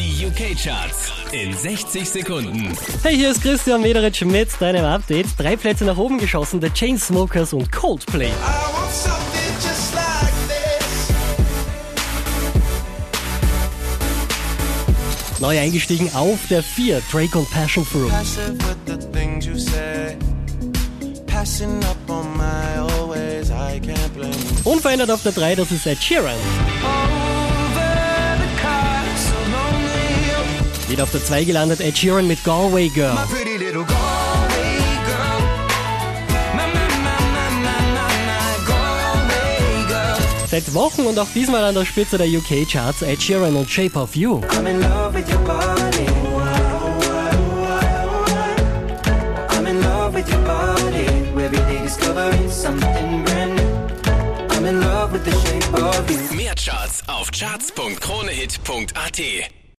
Die UK-Charts in 60 Sekunden. Hey, hier ist Christian Mederitsch mit deinem Update. Drei Plätze nach oben geschossen, The Chainsmokers und Coldplay. Like. Neu eingestiegen auf der 4, Drake und Passion Fruit. Unverändert auf der 3, das ist Ed Sheeran. Wieder auf der 2 gelandet, Ed Sheeran mit Galway Girl. Seit Wochen und auch diesmal an der Spitze der UK-Charts, Ed Sheeran und Shape of You. I'm in love with your body. I'm in love with your body. Every day discovering something brand new. I'm in love with the shape of you. Mehr Charts auf charts.kronehit.at.